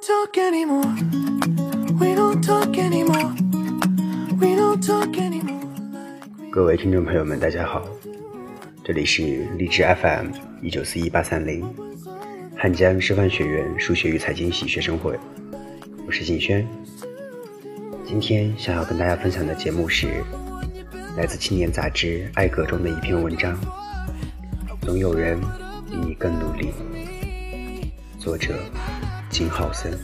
talk anymore. We don't talk anymore. We don't talk anymore. 各位听众朋友们，大家好，这里是荔枝 FM 一九四一八三零，汉江师范学院数学与财经系学生会，我是景轩。今天想要跟大家分享的节目是来自青年杂志《爱格》中的一篇文章，《总有人比你更努力》，作者金浩森。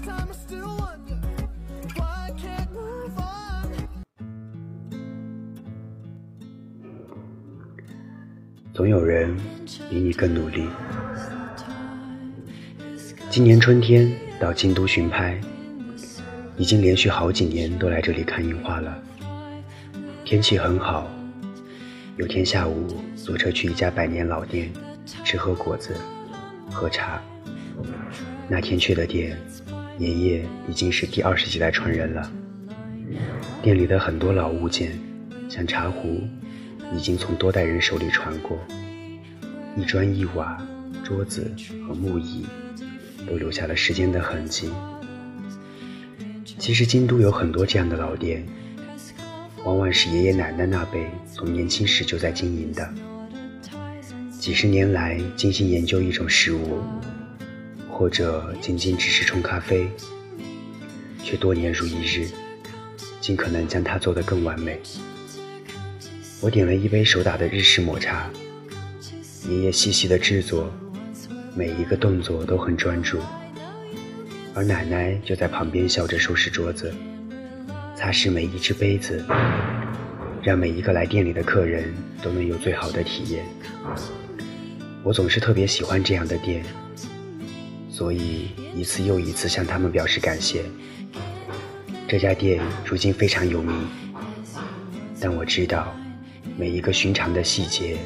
总有人比你更努力。今年春天到京都巡拍，已经连续好几年都来这里看樱花了。天气很好，有天下午坐车去一家百年老店吃喝果子、喝茶。那天去的店，爷爷已经是第二十几代传人了。店里的很多老物件，像茶壶，已经从多代人手里传过。一砖一瓦、桌子和木椅，都留下了时间的痕迹。其实京都有很多这样的老店，往往是爷爷奶奶那辈从年轻时就在经营的，几十年来精心研究一种食物，或者仅仅只是冲咖啡，却多年如一日，尽可能将它做得更完美。我点了一杯手打的日式抹茶，爷爷细细的制作，每一个动作都很专注，而奶奶就在旁边笑着收拾桌子，擦拭每一只杯子，让每一个来店里的客人都能有最好的体验。我总是特别喜欢这样的店，所以一次又一次向他们表示感谢。这家店如今非常有名，但我知道。每一个寻常的细节，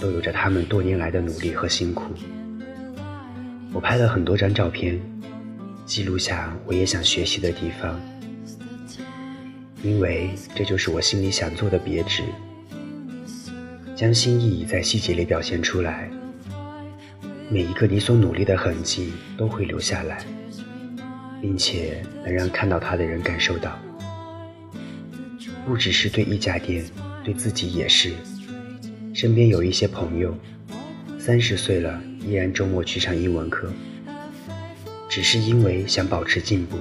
都有着他们多年来的努力和辛苦。我拍了很多张照片，记录下我也想学习的地方，因为这就是我心里想做的别致，将心意在细节里表现出来。每一个你所努力的痕迹都会留下来，并且能让看到它的人感受到，不只是对一家店。对自己也是，身边有一些朋友，三十岁了依然周末去上英文课，只是因为想保持进步，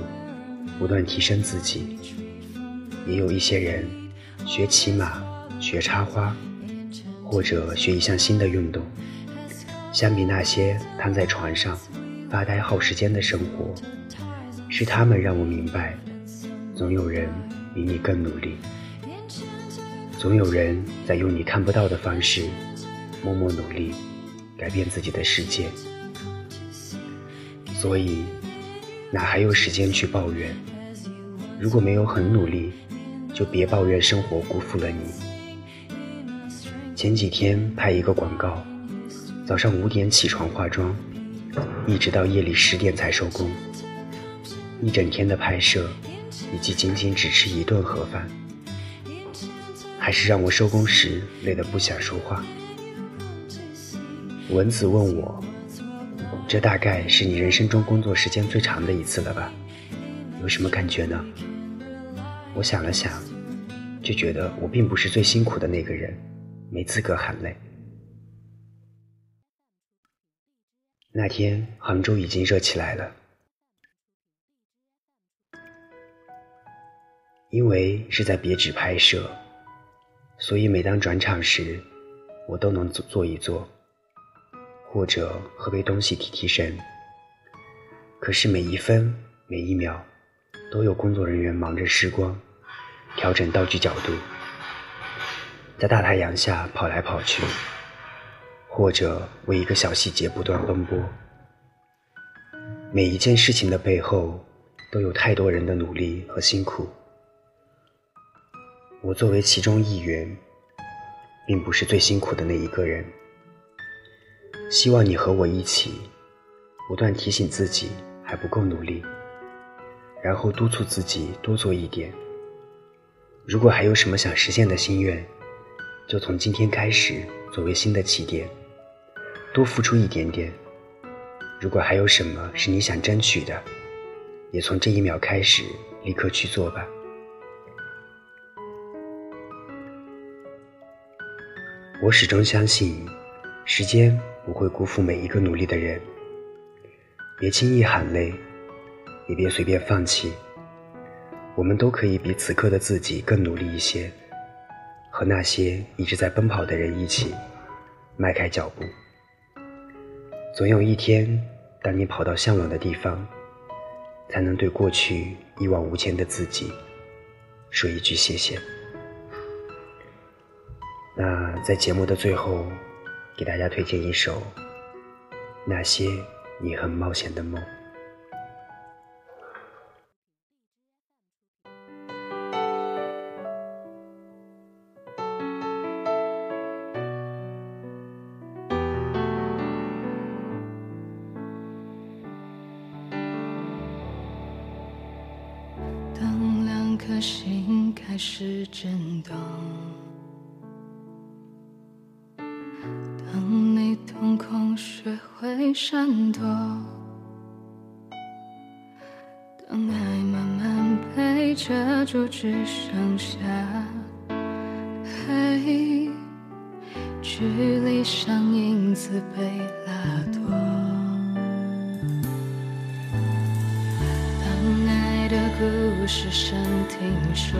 不断提升自己。也有一些人学骑马、学插花，或者学一项新的运动。相比那些瘫在床上发呆耗时间的生活，是他们让我明白，总有人比你更努力。总有人在用你看不到的方式，默默努力，改变自己的世界。所以，哪还有时间去抱怨？如果没有很努力，就别抱怨生活辜负了你。前几天拍一个广告，早上五点起床化妆，一直到夜里十点才收工，一整天的拍摄，以及仅仅只吃一顿盒饭。还是让我收工时累得不想说话。蚊子问我：“这大概是你人生中工作时间最长的一次了吧？有什么感觉呢？”我想了想，就觉得我并不是最辛苦的那个人，没资格喊累。那天杭州已经热起来了，因为是在别纸拍摄。所以每当转场时，我都能坐坐一坐，或者喝杯东西提提神。可是每一分每一秒，都有工作人员忙着施光，调整道具角度，在大太阳下跑来跑去，或者为一个小细节不断奔波。每一件事情的背后，都有太多人的努力和辛苦。我作为其中一员，并不是最辛苦的那一个人。希望你和我一起，不断提醒自己还不够努力，然后督促自己多做一点。如果还有什么想实现的心愿，就从今天开始作为新的起点，多付出一点点。如果还有什么是你想争取的，也从这一秒开始，立刻去做吧。我始终相信，时间不会辜负每一个努力的人。别轻易喊累，也别随便放弃。我们都可以比此刻的自己更努力一些，和那些一直在奔跑的人一起迈开脚步。总有一天，当你跑到向往的地方。才能对过去一往无前的自己说一句谢谢。那在节目的最后，给大家推荐一首《那些你很冒险的梦》。是震动，当你瞳孔学会闪躲，当爱慢慢被遮住，只剩下黑，距离像影子被拉多。当爱的。故事声听说，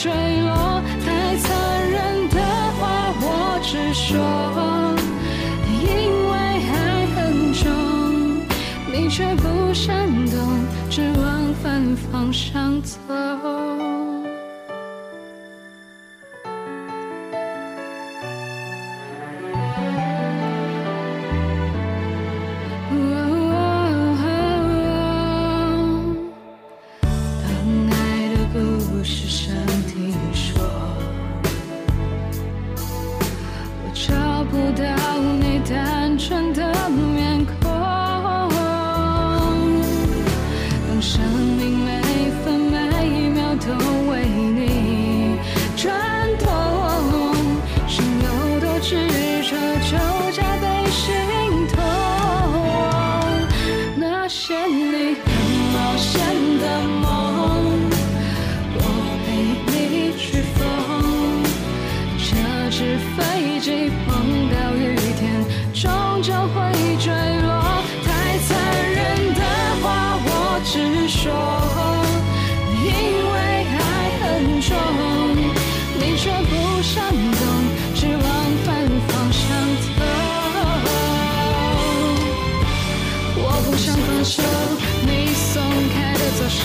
坠落？太残忍的话我直说，因为爱很重，你却不想懂，只往反方向走却不想懂只往反方向走。我不想放手你松开的左手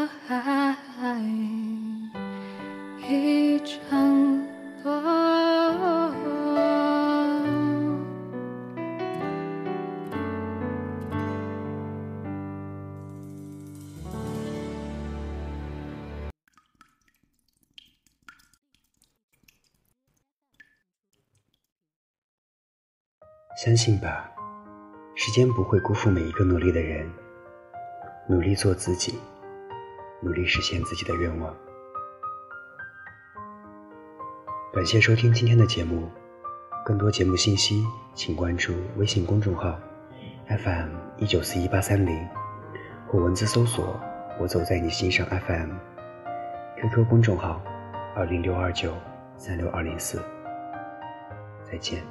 相信吧，时间不会辜负每一个努力的人。努力做自己，努力实现自己的愿望。感谢收听今天的节目，更多节目信息，请关注微信公众号 FM 一九四一八三零，或文字搜索“我走在你心上 FM”，QQ 公众号二零六二九三六二零四。再见。